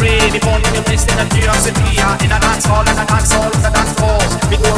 free. Before you can taste the curiosity, in a dance hall, in a dance hall, in a dance hall.